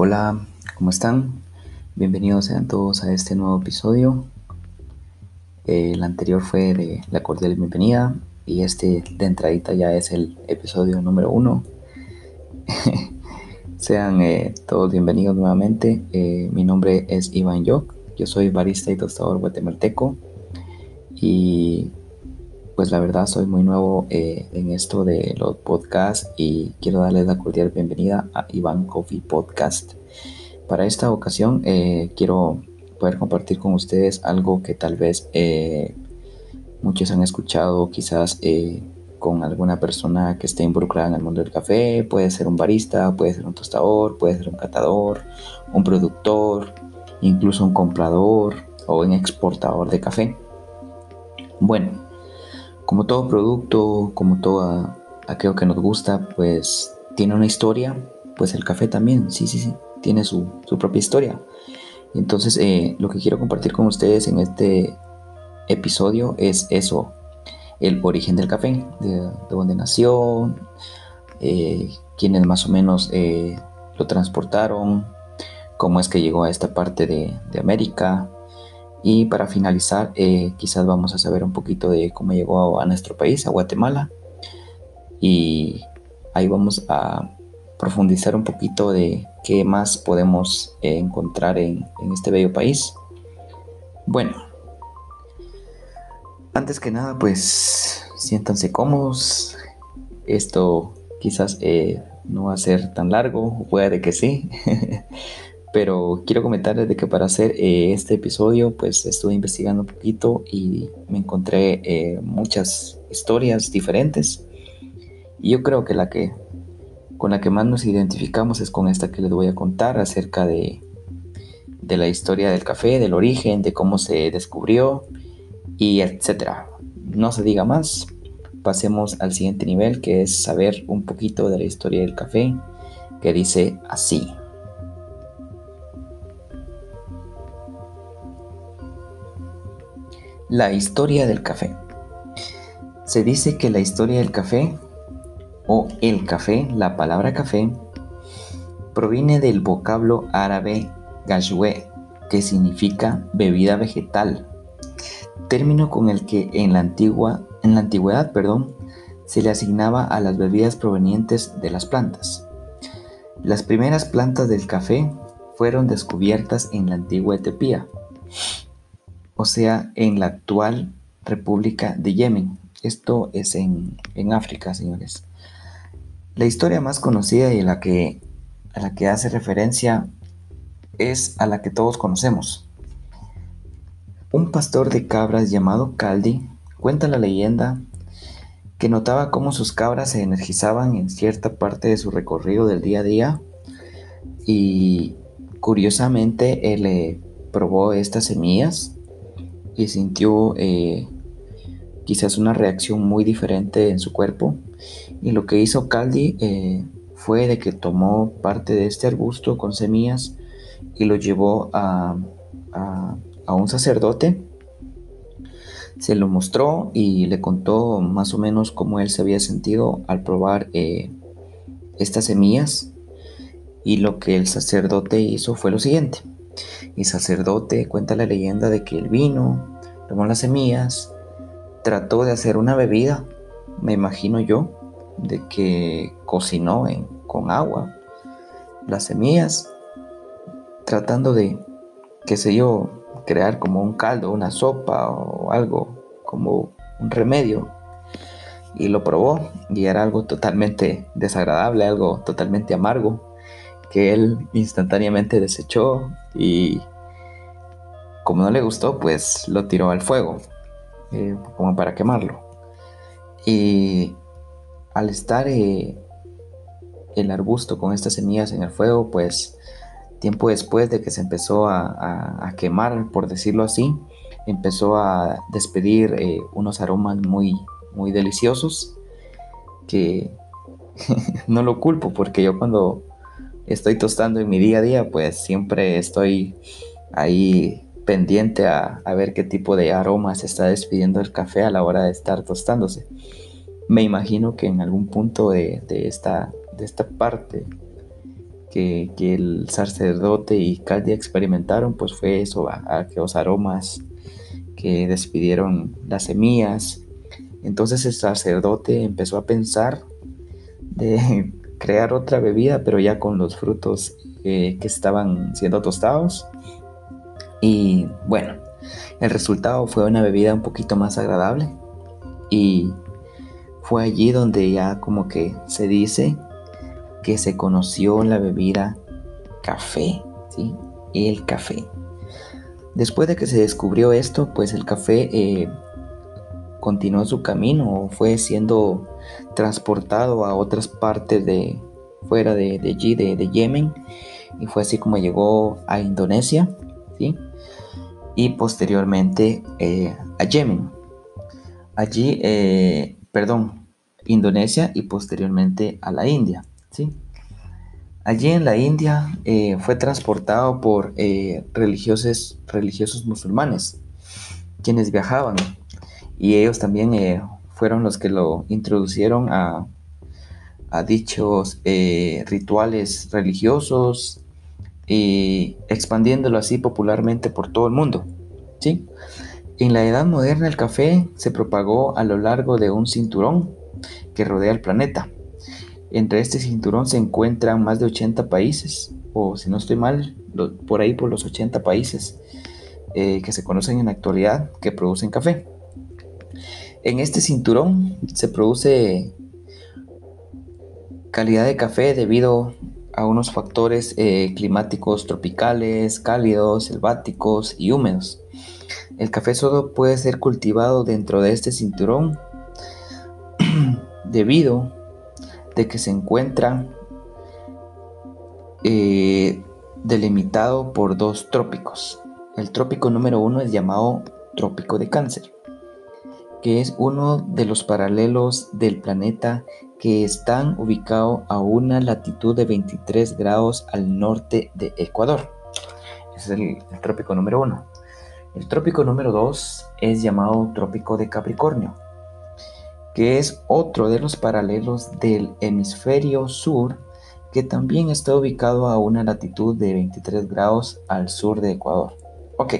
Hola, ¿cómo están? Bienvenidos sean todos a este nuevo episodio. El anterior fue de la cordial bienvenida y este de entradita ya es el episodio número uno. sean eh, todos bienvenidos nuevamente. Eh, mi nombre es Iván Yoc, yo soy barista y tostador guatemalteco y pues la verdad soy muy nuevo eh, en esto de los podcasts y quiero darles la cordial bienvenida a Iván Coffee Podcast. Para esta ocasión eh, quiero poder compartir con ustedes algo que tal vez eh, muchos han escuchado quizás con alguna persona que esté involucrada en el mundo del café, puede ser un barista, puede ser un tostador, puede ser un catador, un productor, incluso un comprador o un exportador de café. Bueno, como todo producto, como todo aquello que nos gusta, pues tiene una historia, pues el café también, sí, sí, sí, tiene su, propia historia. Entonces, eh, lo que quiero compartir con ustedes en este episodio es eso, el origen del café, de, dónde nació, eh, quiénes más o menos eh, lo transportaron, cómo es que llegó a esta parte de, de América, y para finalizar, eh, quizás vamos a saber un poquito de cómo llegó a, nuestro país, a Guatemala. Y ahí vamos a profundizar un poquito de qué más podemos eh, encontrar en, este bello país. Bueno, antes que nada, pues siéntanse cómodos. Esto quizás eh, no va a ser tan largo, puede que sí. pero quiero comentarles de que para hacer eh, este episodio pues estuve investigando un poquito y me encontré muchas historias diferentes y yo creo que la que con la que más nos identificamos es con esta que les voy a contar acerca de, de la historia del café, del origen, de cómo se descubrió y etcétera. No se diga más, pasemos al siguiente nivel que es saber un poquito de la historia del café que dice así. La historia del café. Se dice que la historia del café o el café, la palabra café, proviene del vocablo árabe gashwe, que significa bebida vegetal, término con el que en la, antigua, en la antigüedad perdón, se le asignaba a las bebidas provenientes de las plantas. Las primeras plantas del café fueron descubiertas en la antigua Etiopía o sea, en la actual República de Yemen. Esto es en, África, señores. La historia más conocida y la que, a la que hace referencia es a la que todos conocemos. Un pastor de cabras llamado Caldi cuenta la leyenda que notaba cómo sus cabras se energizaban en cierta parte de su recorrido del día a día y curiosamente él probó estas semillas y sintió eh, quizás una reacción muy diferente en su cuerpo. Y lo que hizo Caldi eh, fue de que tomó parte de este arbusto con semillas y lo llevó a, un sacerdote. Se lo mostró y le contó más o menos cómo él se había sentido al probar eh, estas semillas. Y lo que el sacerdote hizo fue lo siguiente. El sacerdote cuenta la leyenda de que el vino, tomó las semillas, trató de hacer una bebida, me imagino yo, de que cocinó con agua las semillas, tratando de, qué sé yo, crear como un caldo, una sopa o algo, como un remedio. Y lo probó y era algo totalmente desagradable, algo totalmente amargo que él instantáneamente desechó y como no le gustó, pues lo tiró al fuego, eh, como para quemarlo. Y al estar eh, el arbusto con estas semillas en el fuego, pues tiempo después de que se empezó a, quemar, por decirlo así, empezó a despedir eh, unos aromas muy, muy deliciosos que no lo culpo porque yo cuando estoy tostando en mi día a día, pues siempre estoy ahí pendiente a, ver qué tipo de aroma se está despidiendo el café a la hora de estar tostándose. Me imagino que en algún punto de, esta, de esta parte que, el sacerdote y Caldia experimentaron, pues fue eso, a, que los aromas que despidieron las semillas. Entonces el sacerdote empezó a pensar de crear otra bebida, pero ya con los frutos que estaban siendo tostados. Y bueno, el resultado fue una bebida un poquito más agradable. Y fue allí donde ya como que se dice que se conoció la bebida café, ¿sí? El café. Después de que se descubrió esto, pues el café eh, continuó su camino, fue siendo transportado a otras partes de fuera de, allí, de, Yemen, y fue así como llegó a Indonesia, ¿sí? Y posteriormente eh, a Yemen. Allí, eh, perdón, Indonesia y posteriormente a la India. ¿sí? Allí en la India eh, fue transportado por religiosos, religiosos musulmanes, quienes viajaban y ellos también fueron los que lo introducieron a, dichos eh, rituales religiosos y expandiéndolo así popularmente por todo el mundo. ¿sí? En la edad moderna el café se propagó a lo largo de un cinturón que rodea el planeta. Entre este cinturón se encuentran más de 80 países, o si no estoy mal, por ahí por los 80 países eh, que se conocen en la actualidad que producen café. En este cinturón se produce calidad de café debido a unos factores eh, climáticos tropicales, cálidos, selváticos y húmedos. El café solo puede ser cultivado dentro de este cinturón debido de que se encuentra eh, delimitado por dos trópicos. El trópico número uno es llamado trópico de cáncer que es uno de los paralelos del planeta que están ubicados a una latitud de 23 grados al norte de Ecuador. Ese es el, trópico número uno. El trópico número dos es llamado trópico de Capricornio, que es otro de los paralelos del hemisferio sur que también está ubicado a una latitud de 23 grados al sur de Ecuador. Ok,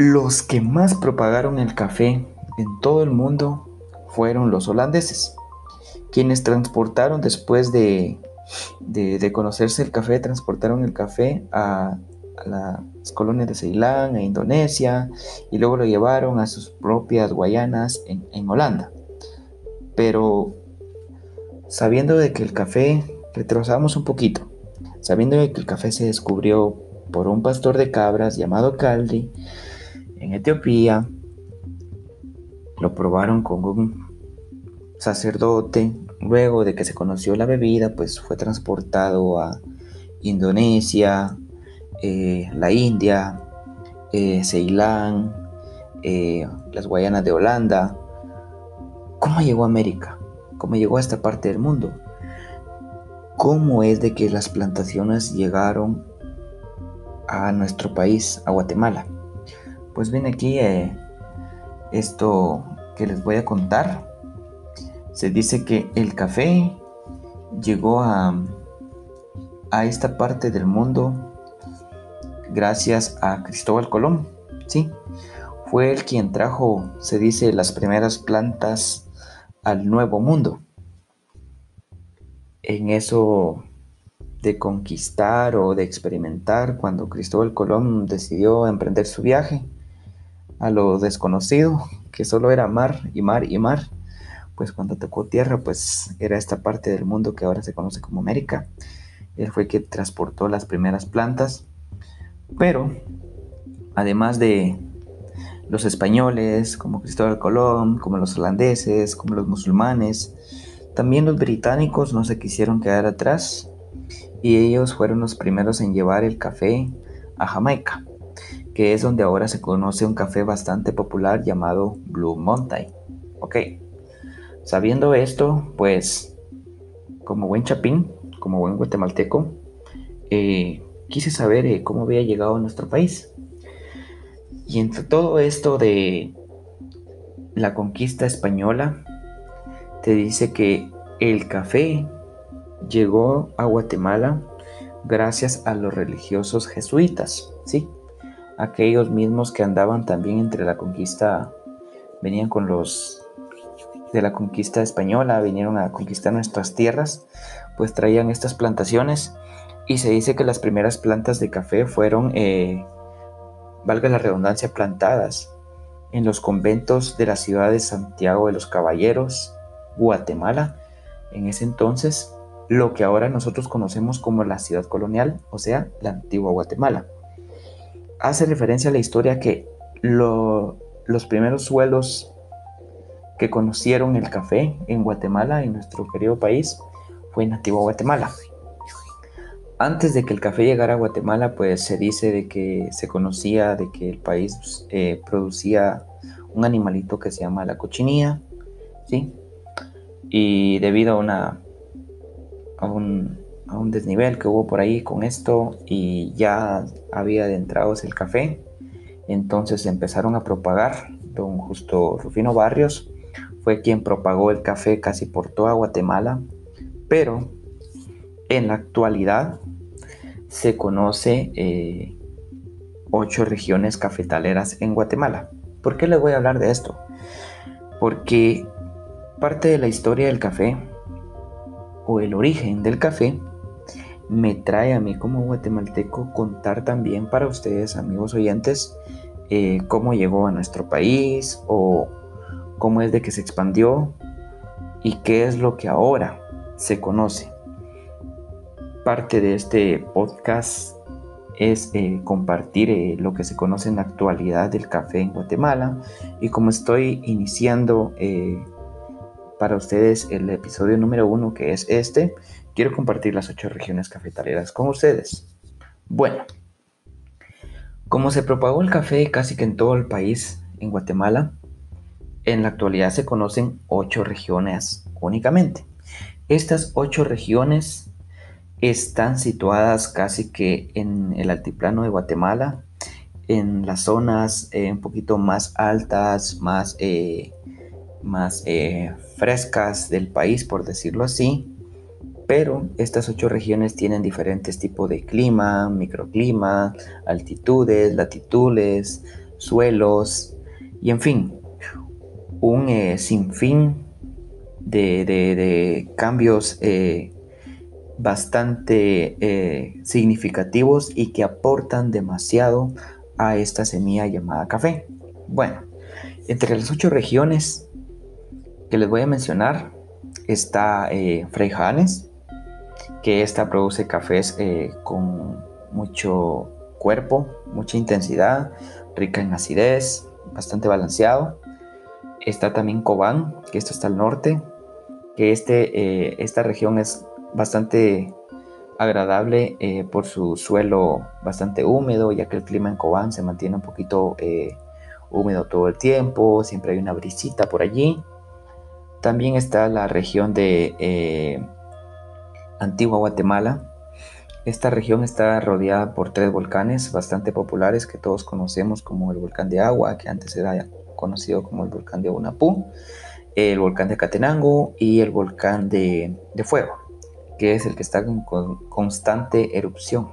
Los que más propagaron el café en todo el mundo fueron los holandeses, quienes transportaron después de, conocerse el café, transportaron el café a, las colonias de Ceilán, a Indonesia, y luego lo llevaron a sus propias Guayanas en, en Holanda. Pero sabiendo de que el café, retrasamos un poquito, sabiendo de que el café se descubrió por un pastor de cabras llamado Caldi, en Etiopía, lo probaron con un sacerdote. Luego de que se conoció la bebida, pues fue transportado a Indonesia, eh, la India, eh, Ceilán, eh, las Guayanas de Holanda. ¿Cómo llegó a América? ¿Cómo llegó a esta parte del mundo? ¿Cómo es de que las plantaciones llegaron a nuestro país, a Guatemala? Pues bien, aquí eh, esto que les voy a contar. Se dice que el café llegó a, a esta parte del mundo gracias a Cristóbal Colón. Sí, fue el quien trajo, se dice, las primeras plantas al Nuevo Mundo. En eso de conquistar o de experimentar, cuando Cristóbal Colón decidió emprender su viaje, a lo desconocido, que solo era mar y mar y mar, pues cuando tocó tierra, pues era esta parte del mundo que ahora se conoce como América. Él fue que transportó las primeras plantas, pero además de los españoles, como Cristóbal Colón, como los holandeses, como los musulmanes, también los británicos no se quisieron quedar atrás y ellos fueron los primeros en llevar el café a Jamaica que es donde ahora se conoce un café bastante popular llamado Blue Mountain. Ok, sabiendo esto, pues como buen chapín, como buen guatemalteco, eh, quise saber eh, cómo había llegado a nuestro país. Y entre todo esto de la conquista española, te dice que el café llegó a Guatemala gracias a los religiosos jesuitas, ¿sí? Aquellos mismos que andaban también entre la conquista, venían con los de la conquista española, vinieron a conquistar nuestras tierras, pues traían estas plantaciones y se dice que las primeras plantas de café fueron, eh, valga la redundancia, plantadas en los conventos de la ciudad de Santiago de los Caballeros, Guatemala, en ese entonces lo que ahora nosotros conocemos como la ciudad colonial, o sea, la antigua Guatemala. Hace referencia a la historia que los primeros suelos que conocieron el café en Guatemala, en nuestro querido país, fue en Antigua Guatemala. Antes de que el café llegara a Guatemala, pues se dice de que se conocía de que el país eh, producía un animalito que se llama la cochinilla, ¿sí? Y debido a una a un, a un desnivel que hubo por ahí con esto y ya había adentrados el café, entonces empezaron a propagar. Don Justo Rufino Barrios fue quien propagó el café casi por toda Guatemala, pero en la actualidad se conoce eh, ocho regiones cafetaleras en Guatemala. ¿Por qué les voy a hablar de esto? Porque parte de la historia del café o el origen del café me trae a mí como guatemalteco contar también para ustedes, amigos oyentes, eh, cómo llegó a nuestro país o cómo es de que se expandió y qué es lo que ahora se conoce. Parte de este podcast es eh, compartir eh, lo que se conoce en la actualidad del café en Guatemala y como estoy iniciando para ustedes el episodio número uno que es este, quiero compartir las ocho regiones cafetaleras con ustedes. Bueno, como se propagó el café casi que en todo el país, en Guatemala, en la actualidad se conocen ocho regiones únicamente. Estas ocho regiones están situadas casi que en el altiplano de Guatemala, en las zonas eh, un poquito más altas, más eh, más eh, frescas del país, por decirlo así. Pero estas ocho regiones tienen diferentes tipos de clima, microclima, altitudes, latitudes, suelos y en fin, un eh, sinfín de, cambios eh, bastante significativos y que aportan demasiado a esta semilla llamada café. Bueno, entre las ocho regiones que les voy a mencionar está eh, Frey que esta produce cafés eh, con mucho cuerpo, mucha intensidad, rica en acidez, bastante balanceado. Está también Cobán, que esto está al norte, que este, eh, esta región es bastante agradable eh, por su suelo bastante húmedo, ya que el clima en Cobán se mantiene un poquito húmedo todo el tiempo, siempre hay una brisita por allí. También está la región de Antigua Guatemala. Esta región está rodeada por tres volcanes bastante populares que todos conocemos como el volcán de agua, que antes era conocido como el volcán de Unapú, el volcán de Catenango y el volcán de, fuego, que es el que está en constante erupción.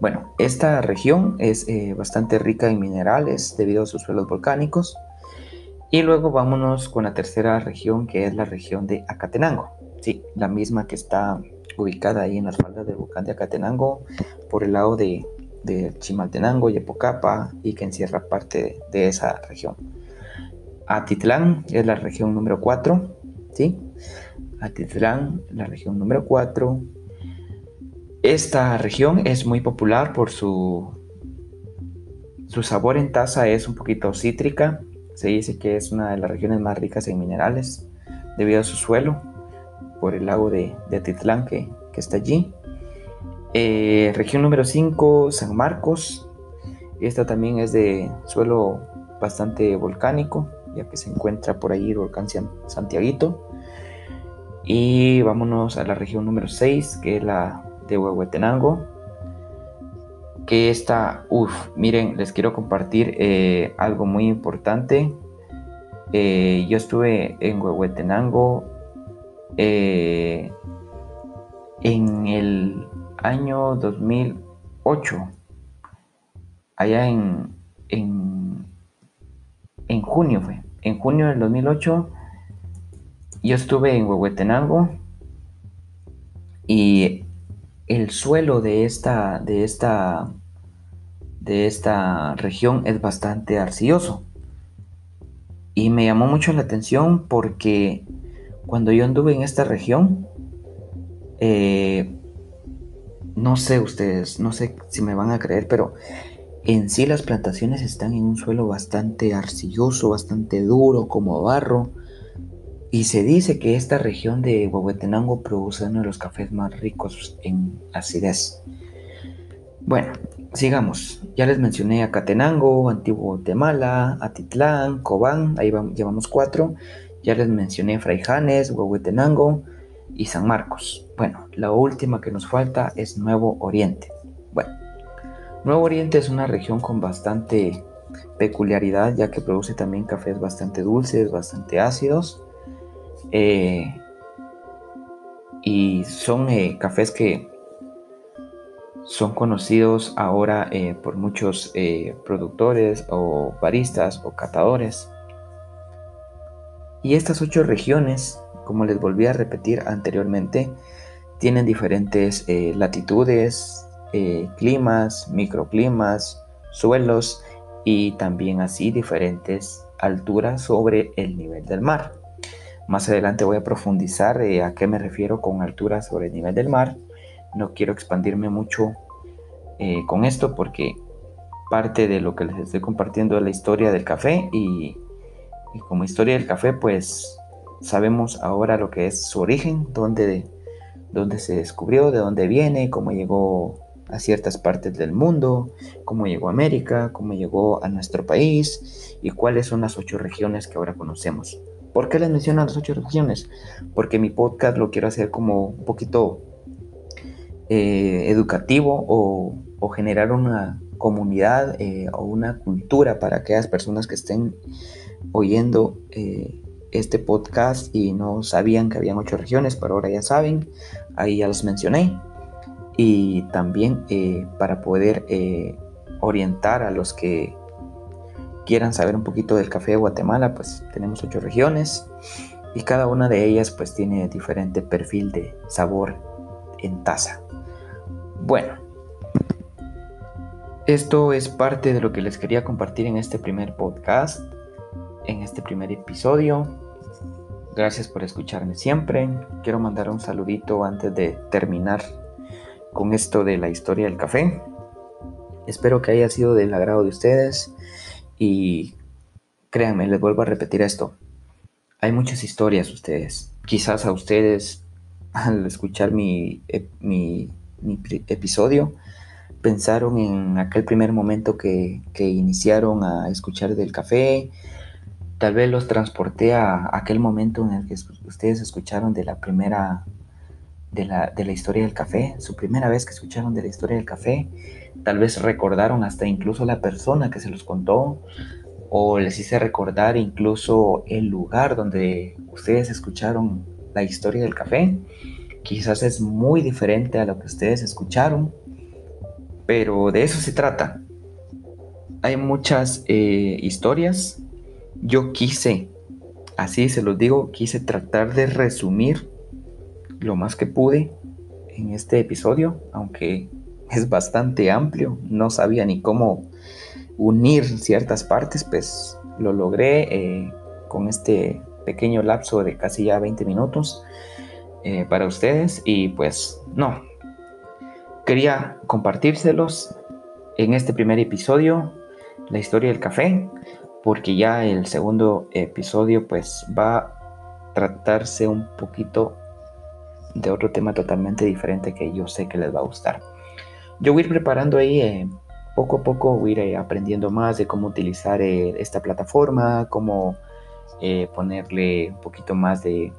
Bueno, esta región es eh, bastante rica en minerales debido a sus suelos volcánicos y luego vámonos con la tercera región, que es la región de Acatenango. Sí, la misma que está ubicada ahí en las faldas del volcán de Acatenango, por el lado de, Chimaltenango y Epocapa, y que encierra parte de, esa región. Atitlán es la región número 4, ¿sí? Atitlán, la región número 4. Esta región es muy popular por su, su sabor en taza, es un poquito cítrica, se dice que es una de las regiones más ricas en minerales debido a su suelo, por el lago de, de Atitlán que, está allí. Eh, región número 5, San Marcos. Esta también es de suelo bastante volcánico, ya que se encuentra por ahí el volcán Santiaguito. Y vámonos a la región número 6, que es la de Huehuetenango que esta, uff, miren, les quiero compartir eh, algo muy importante. Eh, yo estuve en Huehuetenango eh, en el año 2008, allá en, en, en junio fue, en junio del 2008, yo estuve en Huehuetenango y el suelo de esta, de esta, de esta región es bastante arcilloso. Y me llamó mucho la atención porque cuando yo anduve en esta región, eh, no sé ustedes, no sé si me van a creer, pero en sí las plantaciones están en un suelo bastante arcilloso, bastante duro, como barro. Y se dice que esta región de Huehuetenango produce uno de los cafés más ricos en acidez. Bueno, sigamos. Ya les mencioné a Catenango, Antiguo Guatemala, Atitlán, Cobán, ahí llevamos cuatro. Ya les mencioné Fraijanes, Huehuetenango y San Marcos. Bueno, la última que nos falta es Nuevo Oriente. Bueno, Nuevo Oriente es una región con bastante peculiaridad ya que produce también cafés bastante dulces, bastante ácidos. Eh, y son eh, cafés que son conocidos ahora eh, por muchos productores o baristas o catadores. Y estas ocho regiones, como les volví a repetir anteriormente, tienen diferentes latitudes, climas, microclimas, suelos y también así diferentes alturas sobre el nivel del mar. Más adelante voy a profundizar eh, a qué me refiero con altura sobre el nivel del mar. No quiero expandirme mucho eh, con esto porque parte de lo que les estoy compartiendo es la historia del café y, como historia del café pues sabemos ahora lo que es su origen, dónde, dónde se descubrió, de dónde viene, cómo llegó a ciertas partes del mundo, cómo llegó a América, cómo llegó a nuestro país y cuáles son las ocho regiones que ahora conocemos. ¿Por qué les menciono las ocho regiones? Porque mi podcast lo quiero hacer como un poquito eh, educativo o, generar una comunidad eh, o una cultura para aquellas personas que estén oyendo eh, este podcast y no sabían que habían ocho regiones, pero ahora ya saben, ahí ya los mencioné. Y también para poder orientar a los que quieran saber un poquito del café de Guatemala, pues tenemos ocho regiones y cada una de ellas pues tiene diferente perfil de sabor en taza. Bueno, esto es parte de lo que les quería compartir en este primer podcast, en este primer episodio. Gracias por escucharme siempre. Quiero mandar un saludito antes de terminar con esto de la historia del café. Espero que haya sido del agrado de ustedes y créanme, les vuelvo a repetir esto. Hay muchas historias ustedes. Quizás a ustedes, al escuchar mi, mi, episodio, pensaron en aquel primer momento que, iniciaron a escuchar del café. Tal vez los transporté a aquel momento en el que ustedes escucharon de la primera, de la, de la historia del café, su primera vez que escucharon de la historia del café Tal vez recordaron hasta incluso la persona que se los contó o les hice recordar incluso el lugar donde ustedes escucharon la historia del café. Quizás es muy diferente a lo que ustedes escucharon, pero de eso se trata. Hay muchas eh, historias. Yo quise, así se los digo, quise tratar de resumir lo más que pude en este episodio, aunque es bastante amplio, no sabía ni cómo unir ciertas partes, pues lo logré eh, con este pequeño lapso de casi ya 20 minutos eh, para ustedes y pues no, quería compartírselos en este primer episodio, la historia del café, porque ya el segundo episodio pues va a tratarse un poquito de otro tema totalmente diferente que yo sé que les va a gustar yo voy a ir preparando ahí, eh, poco a poco voy a ir eh, aprendiendo más de cómo utilizar eh, esta plataforma, cómo ponerle un poquito más de,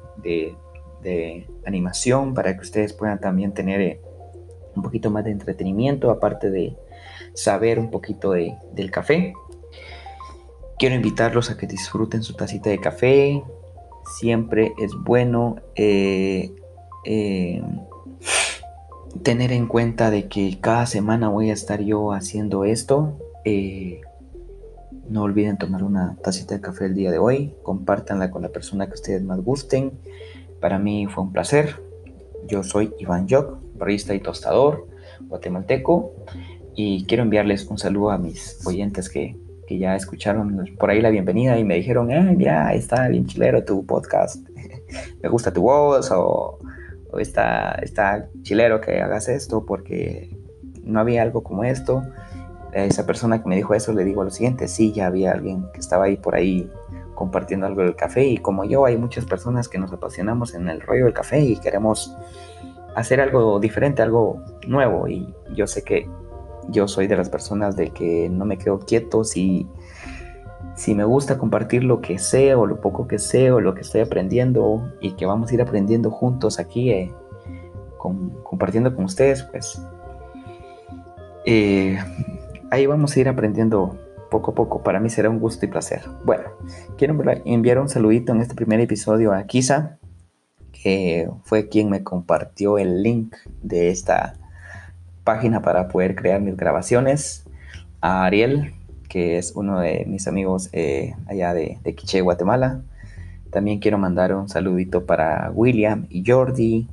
animación para que ustedes puedan también tener un poquito más de entretenimiento, aparte de saber un poquito del café. Quiero invitarlos a que disfruten su tacita de café. Siempre es bueno tener en cuenta de que cada semana voy a estar yo haciendo esto. Eh, no olviden tomar una tacita de café el día de hoy. Compártanla con la persona que ustedes más gusten. Para mí fue un placer. Yo soy Iván Jock, barista y tostador guatemalteco. Y quiero enviarles un saludo a mis oyentes que, que ya escucharon por ahí la bienvenida y me dijeron, eh, mira, está bien chilero tu podcast. me gusta tu voz o o está, está chilero que hagas esto porque no había algo como esto. Esa persona que me dijo eso le digo lo siguiente, sí, ya había alguien que estaba ahí por ahí compartiendo algo del café y como yo hay muchas personas que nos apasionamos en el rollo del café y queremos hacer algo diferente, algo nuevo y yo sé que yo soy de las personas de que no me quedo quieto si si me gusta compartir lo que sé o lo poco que sé o lo que estoy aprendiendo y que vamos a ir aprendiendo juntos aquí, eh, compartiendo con ustedes, pues eh, ahí vamos a ir aprendiendo poco a poco. Para mí será un gusto y placer. Bueno, quiero enviar un saludito en este primer episodio a Kisa, que fue quien me compartió el link de esta página para poder crear mis grabaciones. A Ariel, que es uno de mis amigos eh, allá de, de Guatemala. También quiero mandar un saludito para William y Jordi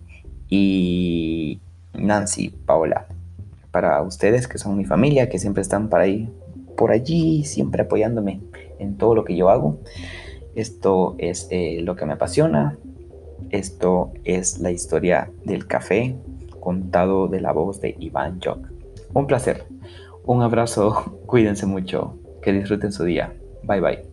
y Nancy, Paola. Para ustedes que son mi familia, que siempre están por ahí, por allí, siempre apoyándome en todo lo que yo hago. Esto es eh, lo que me apasiona. Esto es la historia del café contado de la voz de Iván Jock. Un placer. Un abrazo, cuídense mucho, que disfruten su día. Bye bye.